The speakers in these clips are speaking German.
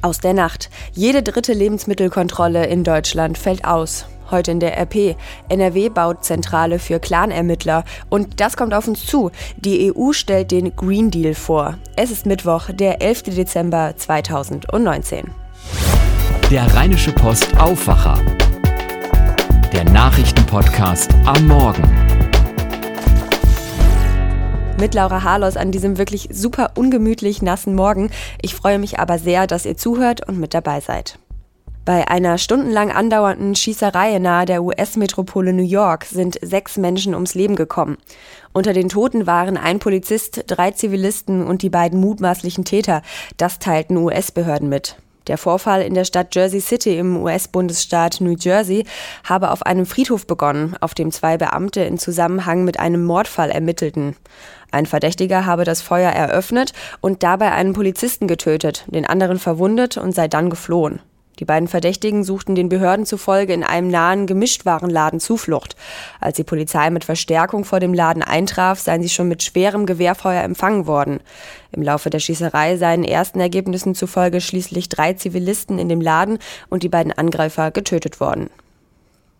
Aus der Nacht. Jede dritte Lebensmittelkontrolle in Deutschland fällt aus. Heute in der RP. NRW baut Zentrale für Clanermittler. Und das kommt auf uns zu. Die EU stellt den Green Deal vor. Es ist Mittwoch, der 11. Dezember 2019. Der Rheinische Post Aufwacher. Der Nachrichtenpodcast am Morgen mit Laura Harlos an diesem wirklich super ungemütlich nassen Morgen. Ich freue mich aber sehr, dass ihr zuhört und mit dabei seid. Bei einer stundenlang andauernden Schießerei nahe der US-Metropole New York sind sechs Menschen ums Leben gekommen. Unter den Toten waren ein Polizist, drei Zivilisten und die beiden mutmaßlichen Täter. Das teilten US-Behörden mit. Der Vorfall in der Stadt Jersey City im US-Bundesstaat New Jersey habe auf einem Friedhof begonnen, auf dem zwei Beamte in Zusammenhang mit einem Mordfall ermittelten. Ein Verdächtiger habe das Feuer eröffnet und dabei einen Polizisten getötet, den anderen verwundet und sei dann geflohen. Die beiden Verdächtigen suchten den Behörden zufolge in einem nahen Gemischtwarenladen Zuflucht. Als die Polizei mit Verstärkung vor dem Laden eintraf, seien sie schon mit schwerem Gewehrfeuer empfangen worden. Im Laufe der Schießerei seien ersten Ergebnissen zufolge schließlich drei Zivilisten in dem Laden und die beiden Angreifer getötet worden.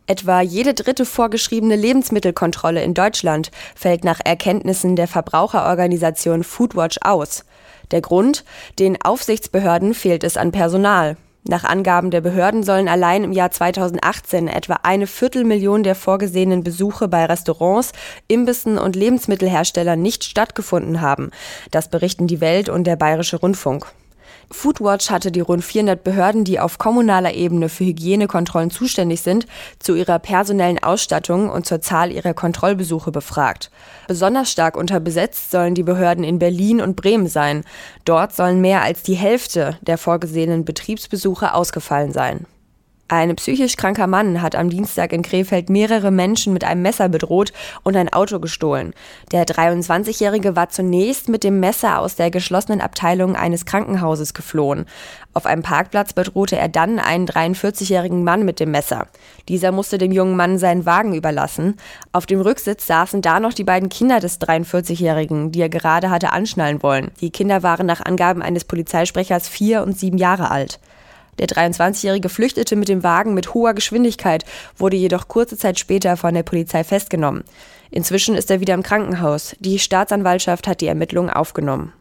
Etwa jede dritte vorgeschriebene Lebensmittelkontrolle in Deutschland fällt nach Erkenntnissen der Verbraucherorganisation Foodwatch aus. Der Grund? Den Aufsichtsbehörden fehlt es an Personal. Nach Angaben der Behörden sollen allein im Jahr 2018 etwa eine Viertelmillion der vorgesehenen Besuche bei Restaurants, Imbissen und Lebensmittelherstellern nicht stattgefunden haben. Das berichten die Welt und der Bayerische Rundfunk. Foodwatch hatte die rund 400 Behörden, die auf kommunaler Ebene für Hygienekontrollen zuständig sind, zu ihrer personellen Ausstattung und zur Zahl ihrer Kontrollbesuche befragt. Besonders stark unterbesetzt sollen die Behörden in Berlin und Bremen sein. Dort sollen mehr als die Hälfte der vorgesehenen Betriebsbesuche ausgefallen sein. Ein psychisch kranker Mann hat am Dienstag in Krefeld mehrere Menschen mit einem Messer bedroht und ein Auto gestohlen. Der 23-Jährige war zunächst mit dem Messer aus der geschlossenen Abteilung eines Krankenhauses geflohen. Auf einem Parkplatz bedrohte er dann einen 43-jährigen Mann mit dem Messer. Dieser musste dem jungen Mann seinen Wagen überlassen. Auf dem Rücksitz saßen da noch die beiden Kinder des 43-Jährigen, die er gerade hatte anschnallen wollen. Die Kinder waren nach Angaben eines Polizeisprechers vier und sieben Jahre alt. Der 23-Jährige flüchtete mit dem Wagen mit hoher Geschwindigkeit, wurde jedoch kurze Zeit später von der Polizei festgenommen. Inzwischen ist er wieder im Krankenhaus. Die Staatsanwaltschaft hat die Ermittlungen aufgenommen.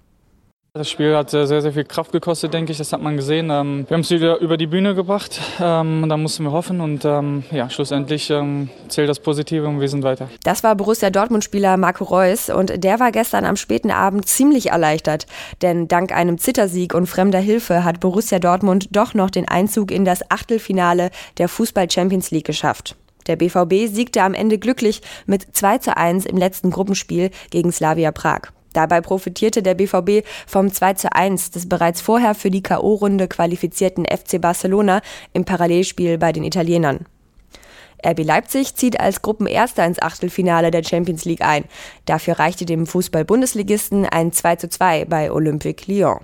Das Spiel hat sehr, sehr viel Kraft gekostet, denke ich. Das hat man gesehen. Ähm, wir haben es wieder über die Bühne gebracht. Ähm, da mussten wir hoffen. Und ähm, ja, schlussendlich zählt das Positive und wir sind weiter. Das war Borussia Dortmund-Spieler Marco Reus. Und der war gestern am späten Abend ziemlich erleichtert. Denn dank einem Zittersieg und fremder Hilfe hat Borussia Dortmund doch noch den Einzug in das Achtelfinale der Fußball-Champions League geschafft. Der BVB siegte am Ende glücklich mit 2 zu 1 im letzten Gruppenspiel gegen Slavia Prag. Dabei profitierte der BVB vom 2 zu 1 des bereits vorher für die K.O.-Runde qualifizierten FC Barcelona im Parallelspiel bei den Italienern. RB Leipzig zieht als Gruppenerster ins Achtelfinale der Champions League ein. Dafür reichte dem Fußball-Bundesligisten ein 2 zu 2 bei Olympique Lyon.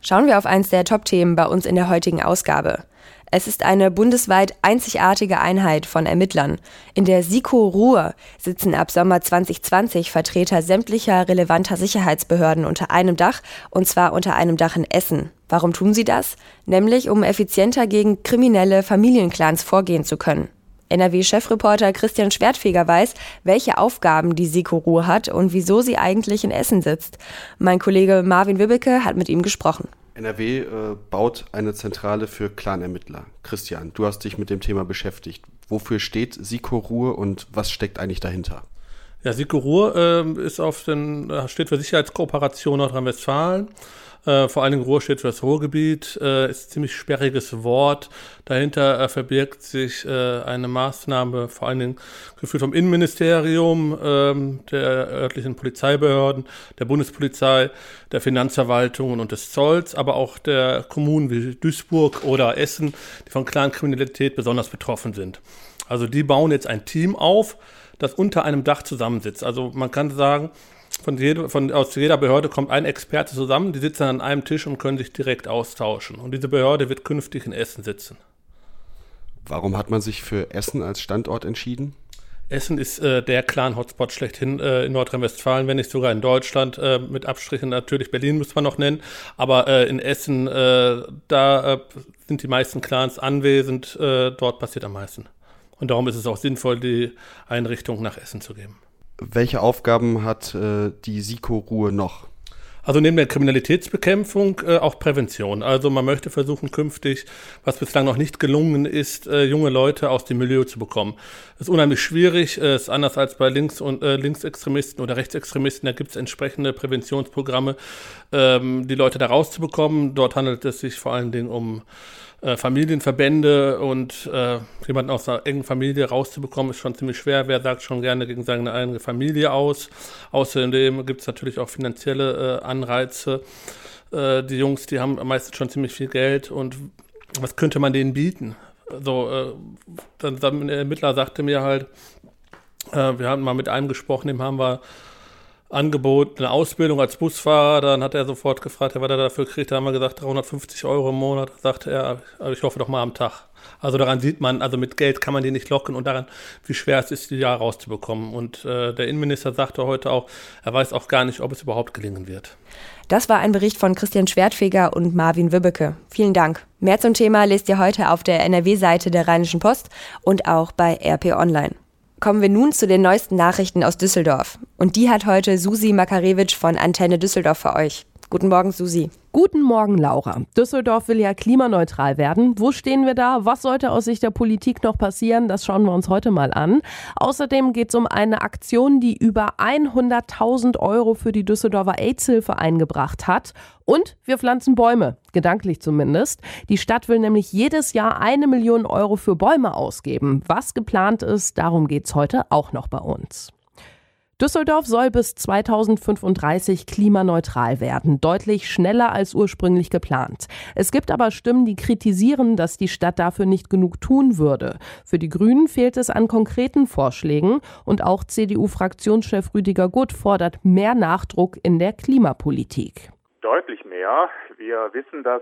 Schauen wir auf eins der Top-Themen bei uns in der heutigen Ausgabe. Es ist eine bundesweit einzigartige Einheit von Ermittlern. In der SIKO Ruhr sitzen ab Sommer 2020 Vertreter sämtlicher relevanter Sicherheitsbehörden unter einem Dach, und zwar unter einem Dach in Essen. Warum tun sie das? Nämlich, um effizienter gegen kriminelle Familienclans vorgehen zu können. NRW-Chefreporter Christian Schwertfeger weiß, welche Aufgaben die SIKO Ruhr hat und wieso sie eigentlich in Essen sitzt. Mein Kollege Marvin Wibbeke hat mit ihm gesprochen. NRW äh, baut eine Zentrale für Clanermittler. Christian, du hast dich mit dem Thema beschäftigt. Wofür steht Siko Ruhr und was steckt eigentlich dahinter? Ja, Siko Ruhr äh, ist auf den, äh, steht für Sicherheitskooperation Nordrhein-Westfalen. Äh, vor Dingen Ruhr steht für das Ruhrgebiet, äh, ist ziemlich sperriges Wort. Dahinter äh, verbirgt sich äh, eine Maßnahme, vor allen Dingen geführt vom Innenministerium, ähm, der örtlichen Polizeibehörden, der Bundespolizei, der Finanzverwaltungen und des Zolls, aber auch der Kommunen wie Duisburg oder Essen, die von Clankriminalität besonders betroffen sind. Also die bauen jetzt ein Team auf, das unter einem Dach zusammensitzt. Also man kann sagen, von jede, von, aus jeder Behörde kommt ein Experte zusammen, die sitzen an einem Tisch und können sich direkt austauschen. Und diese Behörde wird künftig in Essen sitzen. Warum hat man sich für Essen als Standort entschieden? Essen ist äh, der Clan-Hotspot schlechthin äh, in Nordrhein-Westfalen, wenn nicht sogar in Deutschland. Äh, mit Abstrichen natürlich Berlin muss man noch nennen. Aber äh, in Essen, äh, da äh, sind die meisten Clans anwesend. dort passiert am meisten. Und darum ist es auch sinnvoll, die Einrichtung nach Essen zu geben. Welche Aufgaben hat die SIKO-Ruhe noch? Also neben der Kriminalitätsbekämpfung äh, auch Prävention. Also man möchte versuchen künftig, was bislang noch nicht gelungen ist, äh, junge Leute aus dem Milieu zu bekommen. Das ist unheimlich schwierig, äh, ist anders als bei Links- und äh, Linksextremisten oder Rechtsextremisten. Da gibt es entsprechende Präventionsprogramme, ähm, die Leute da rauszubekommen. Dort handelt es sich vor allen Dingen um äh, Familienverbände und äh, jemanden aus einer engen Familie rauszubekommen, ist schon ziemlich schwer. Wer sagt schon gerne gegen seine eigene Familie aus? Außerdem gibt es natürlich auch finanzielle äh, Anreize. Äh, die Jungs, die haben meistens schon ziemlich viel Geld und was könnte man denen bieten? So, äh, dann, dann der Ermittler sagte mir halt, wir haben mal mit einem gesprochen, dem haben wir Angebot, eine Ausbildung als Busfahrer. Dann hat er sofort gefragt, was er dafür kriegt. Da haben wir gesagt, 350 Euro im Monat. Da sagte er, ich hoffe doch mal am Tag. Also daran sieht man, also mit Geld kann man die nicht locken und daran, wie schwer es ist, die da rauszubekommen. Und äh, der Innenminister sagte heute auch, er weiß auch gar nicht, ob es überhaupt gelingen wird. Das war ein Bericht von Christian Schwertfeger und Marvin Wübbeke. Vielen Dank. Mehr zum Thema lest ihr heute auf der NRW-Seite der Rheinischen Post und auch bei RP Online. Kommen wir nun zu den neuesten Nachrichten aus Düsseldorf. Und die hat heute Susi Makarewitsch von Antenne Düsseldorf für euch. Guten Morgen, Susi. Guten Morgen, Laura. Düsseldorf will ja klimaneutral werden. Wo stehen wir da? Was sollte aus Sicht der Politik noch passieren? Das schauen wir uns heute mal an. Außerdem geht es um eine Aktion, die über 100.000 Euro für die Düsseldorfer AIDS-Hilfe eingebracht hat. Und wir pflanzen Bäume, gedanklich zumindest. Die Stadt will nämlich jedes Jahr eine Million Euro für Bäume ausgeben. Was geplant ist, darum geht es heute auch noch bei uns. Düsseldorf soll bis 2035 klimaneutral werden, deutlich schneller als ursprünglich geplant. Es gibt aber Stimmen, die kritisieren, dass die Stadt dafür nicht genug tun würde. Für die Grünen fehlt es an konkreten Vorschlägen und auch CDU-Fraktionschef Rüdiger Gutt fordert mehr Nachdruck in der Klimapolitik. Deutlich mehr. Wir wissen, dass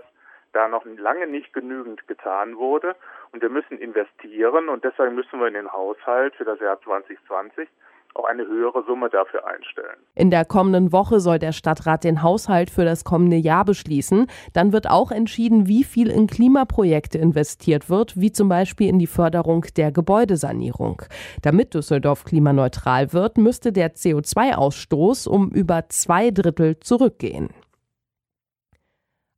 da noch lange nicht genügend getan wurde und wir müssen investieren und deshalb müssen wir in den Haushalt für das Jahr 2020 auch eine höhere Summe dafür einstellen. In der kommenden Woche soll der Stadtrat den Haushalt für das kommende Jahr beschließen. Dann wird auch entschieden, wie viel in Klimaprojekte investiert wird, wie zum Beispiel in die Förderung der Gebäudesanierung. Damit Düsseldorf klimaneutral wird, müsste der CO2-Ausstoß um über zwei Drittel zurückgehen.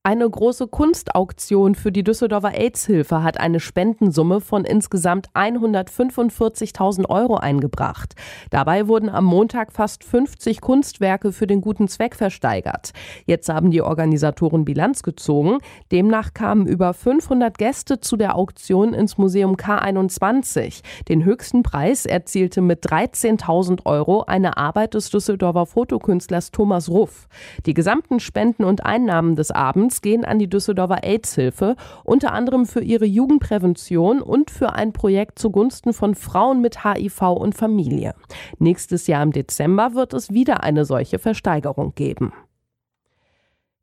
Eine große Kunstauktion für die Düsseldorfer AIDS-Hilfe hat eine Spendensumme von insgesamt 145.000 Euro eingebracht. Dabei wurden am Montag fast 50 Kunstwerke für den guten Zweck versteigert. Jetzt haben die Organisatoren Bilanz gezogen. Demnach kamen über 500 Gäste zu der Auktion ins Museum K21. Den höchsten Preis erzielte mit 13.000 Euro eine Arbeit des Düsseldorfer Fotokünstlers Thomas Ruff. Die gesamten Spenden und Einnahmen des Abends gehen an die Düsseldorfer AIDS-Hilfe, unter anderem für ihre Jugendprävention und für ein Projekt zugunsten von Frauen mit HIV und Familie. Nächstes Jahr im Dezember wird es wieder eine solche Versteigerung geben.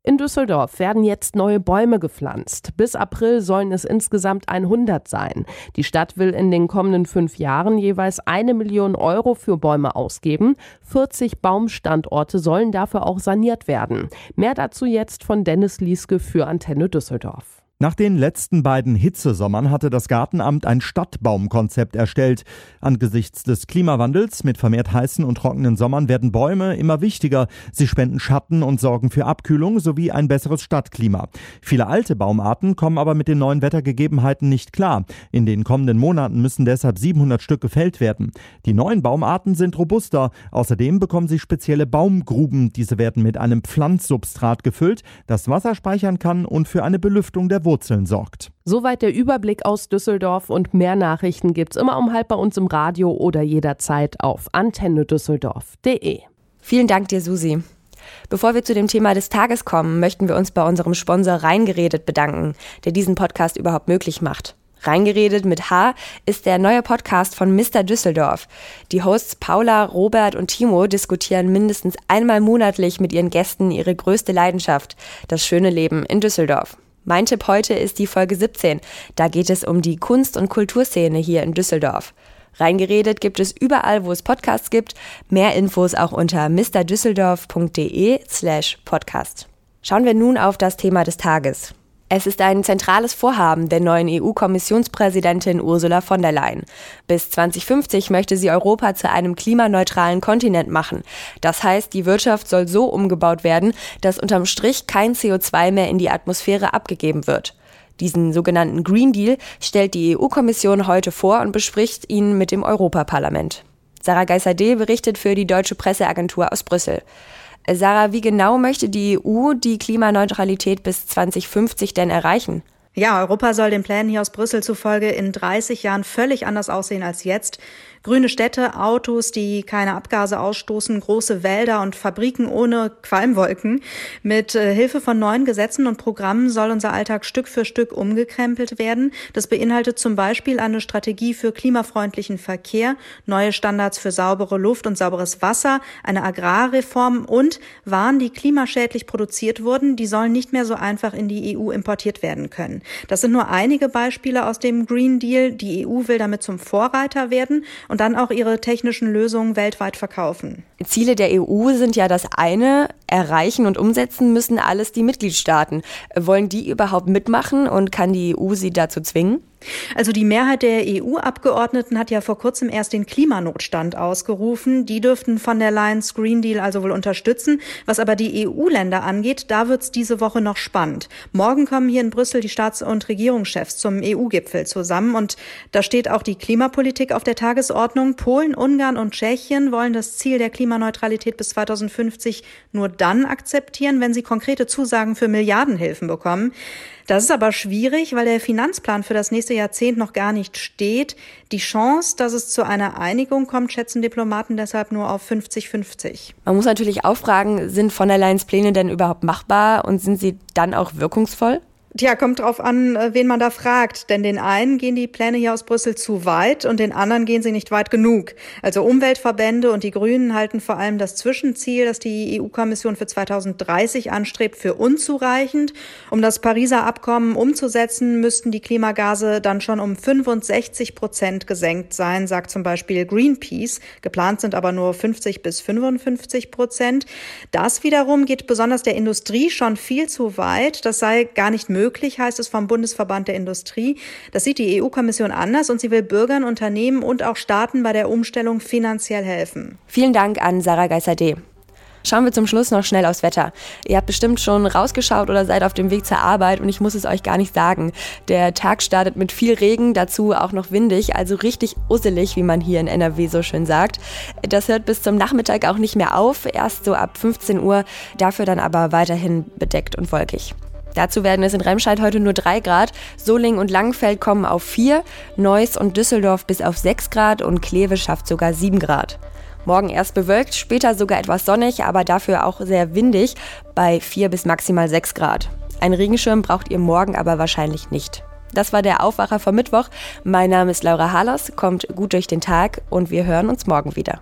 In Düsseldorf werden jetzt neue Bäume gepflanzt. Bis April sollen es insgesamt 100 sein. Die Stadt will in den kommenden fünf Jahren jeweils eine Million Euro für Bäume ausgeben. 40 Baumstandorte sollen dafür auch saniert werden. Mehr dazu jetzt von Dennis Lieske für Antenne Düsseldorf. Nach den letzten beiden Hitzesommern hatte das Gartenamt ein Stadtbaumkonzept erstellt. Angesichts des Klimawandels mit vermehrt heißen und trockenen Sommern werden Bäume immer wichtiger. Sie spenden Schatten und sorgen für Abkühlung sowie ein besseres Stadtklima. Viele alte Baumarten kommen aber mit den neuen Wettergegebenheiten nicht klar. In den kommenden Monaten müssen deshalb 700 Stück gefällt werden. Die neuen Baumarten sind robuster. Außerdem bekommen sie spezielle Baumgruben. Diese werden mit einem Pflanzsubstrat gefüllt, das Wasser speichern kann und für eine Belüftung der Wurzeln sorgt. Soweit der Überblick aus Düsseldorf und mehr Nachrichten gibt's immer um halb bei uns im Radio oder jederzeit auf antennedüsseldorf.de. Vielen Dank dir, Susi. Bevor wir zu dem Thema des Tages kommen, möchten wir uns bei unserem Sponsor Reingeredet bedanken, der diesen Podcast überhaupt möglich macht. Reingeredet mit H ist der neue Podcast von Mr. Düsseldorf. Die Hosts Paula, Robert und Timo diskutieren mindestens einmal monatlich mit ihren Gästen ihre größte Leidenschaft, das schöne Leben in Düsseldorf. Mein Tipp heute ist die Folge 17. Da geht es um die Kunst- und Kulturszene hier in Düsseldorf. Reingeredet gibt es überall, wo es Podcasts gibt. Mehr Infos auch unter mrdüsseldorf.de slash podcast. Schauen wir nun auf das Thema des Tages. Es ist ein zentrales Vorhaben der neuen EU-Kommissionspräsidentin Ursula von der Leyen. Bis 2050 möchte sie Europa zu einem klimaneutralen Kontinent machen. Das heißt, die Wirtschaft soll so umgebaut werden, dass unterm Strich kein CO2 mehr in die Atmosphäre abgegeben wird. Diesen sogenannten Green Deal stellt die EU-Kommission heute vor und bespricht ihn mit dem Europaparlament. Sarah Geiser-D berichtet für die Deutsche Presseagentur aus Brüssel. Sarah, wie genau möchte die EU die Klimaneutralität bis 2050 denn erreichen? Ja, Europa soll den Plänen hier aus Brüssel zufolge in 30 Jahren völlig anders aussehen als jetzt. Grüne Städte, Autos, die keine Abgase ausstoßen, große Wälder und Fabriken ohne Qualmwolken. Mit äh, Hilfe von neuen Gesetzen und Programmen soll unser Alltag Stück für Stück umgekrempelt werden. Das beinhaltet zum Beispiel eine Strategie für klimafreundlichen Verkehr, neue Standards für saubere Luft und sauberes Wasser, eine Agrarreform und Waren, die klimaschädlich produziert wurden, die sollen nicht mehr so einfach in die EU importiert werden können. Das sind nur einige Beispiele aus dem Green Deal. Die EU will damit zum Vorreiter werden und dann auch ihre technischen Lösungen weltweit verkaufen. Ziele der EU sind ja das eine, erreichen und umsetzen müssen alles die Mitgliedstaaten. Wollen die überhaupt mitmachen und kann die EU sie dazu zwingen? Also die Mehrheit der EU-Abgeordneten hat ja vor kurzem erst den Klimanotstand ausgerufen. Die dürften von der Lions Green Deal also wohl unterstützen. Was aber die EU-Länder angeht, da wird's diese Woche noch spannend. Morgen kommen hier in Brüssel die Staats- und Regierungschefs zum EU-Gipfel zusammen und da steht auch die Klimapolitik auf der Tagesordnung. Polen, Ungarn und Tschechien wollen das Ziel der Klimaneutralität bis 2050 nur dann akzeptieren, wenn sie konkrete Zusagen für Milliardenhilfen bekommen. Das ist aber schwierig, weil der Finanzplan für das nächste Jahrzehnt noch gar nicht steht. Die Chance, dass es zu einer Einigung kommt, schätzen Diplomaten deshalb nur auf 50-50. Man muss natürlich auch fragen, sind von der Leyen's Pläne denn überhaupt machbar und sind sie dann auch wirkungsvoll? Tja, kommt drauf an, äh, wen man da fragt. Denn den einen gehen die Pläne hier aus Brüssel zu weit und den anderen gehen sie nicht weit genug. Also Umweltverbände und die Grünen halten vor allem das Zwischenziel, das die EU-Kommission für 2030 anstrebt, für unzureichend. Um das Pariser Abkommen umzusetzen, müssten die Klimagase dann schon um 65 Prozent gesenkt sein, sagt zum Beispiel Greenpeace. Geplant sind aber nur 50 bis 55 Prozent. Das wiederum geht besonders der Industrie schon viel zu weit. Das sei gar nicht möglich möglich, heißt es vom Bundesverband der Industrie. Das sieht die EU-Kommission anders und sie will Bürgern, Unternehmen und auch Staaten bei der Umstellung finanziell helfen. Vielen Dank an Sarah Geiser-D. Schauen wir zum Schluss noch schnell aufs Wetter. Ihr habt bestimmt schon rausgeschaut oder seid auf dem Weg zur Arbeit und ich muss es euch gar nicht sagen. Der Tag startet mit viel Regen, dazu auch noch windig, also richtig usselig, wie man hier in NRW so schön sagt. Das hört bis zum Nachmittag auch nicht mehr auf, erst so ab 15 Uhr, dafür dann aber weiterhin bedeckt und wolkig. Dazu werden es in Remscheid heute nur 3 Grad, Solingen und Langenfeld kommen auf 4, Neuss und Düsseldorf bis auf 6 Grad und Kleve schafft sogar 7 Grad. Morgen erst bewölkt, später sogar etwas sonnig, aber dafür auch sehr windig bei 4 bis maximal 6 Grad. Ein Regenschirm braucht ihr morgen aber wahrscheinlich nicht. Das war der Aufwacher vom Mittwoch. Mein Name ist Laura Harlos, kommt gut durch den Tag und wir hören uns morgen wieder.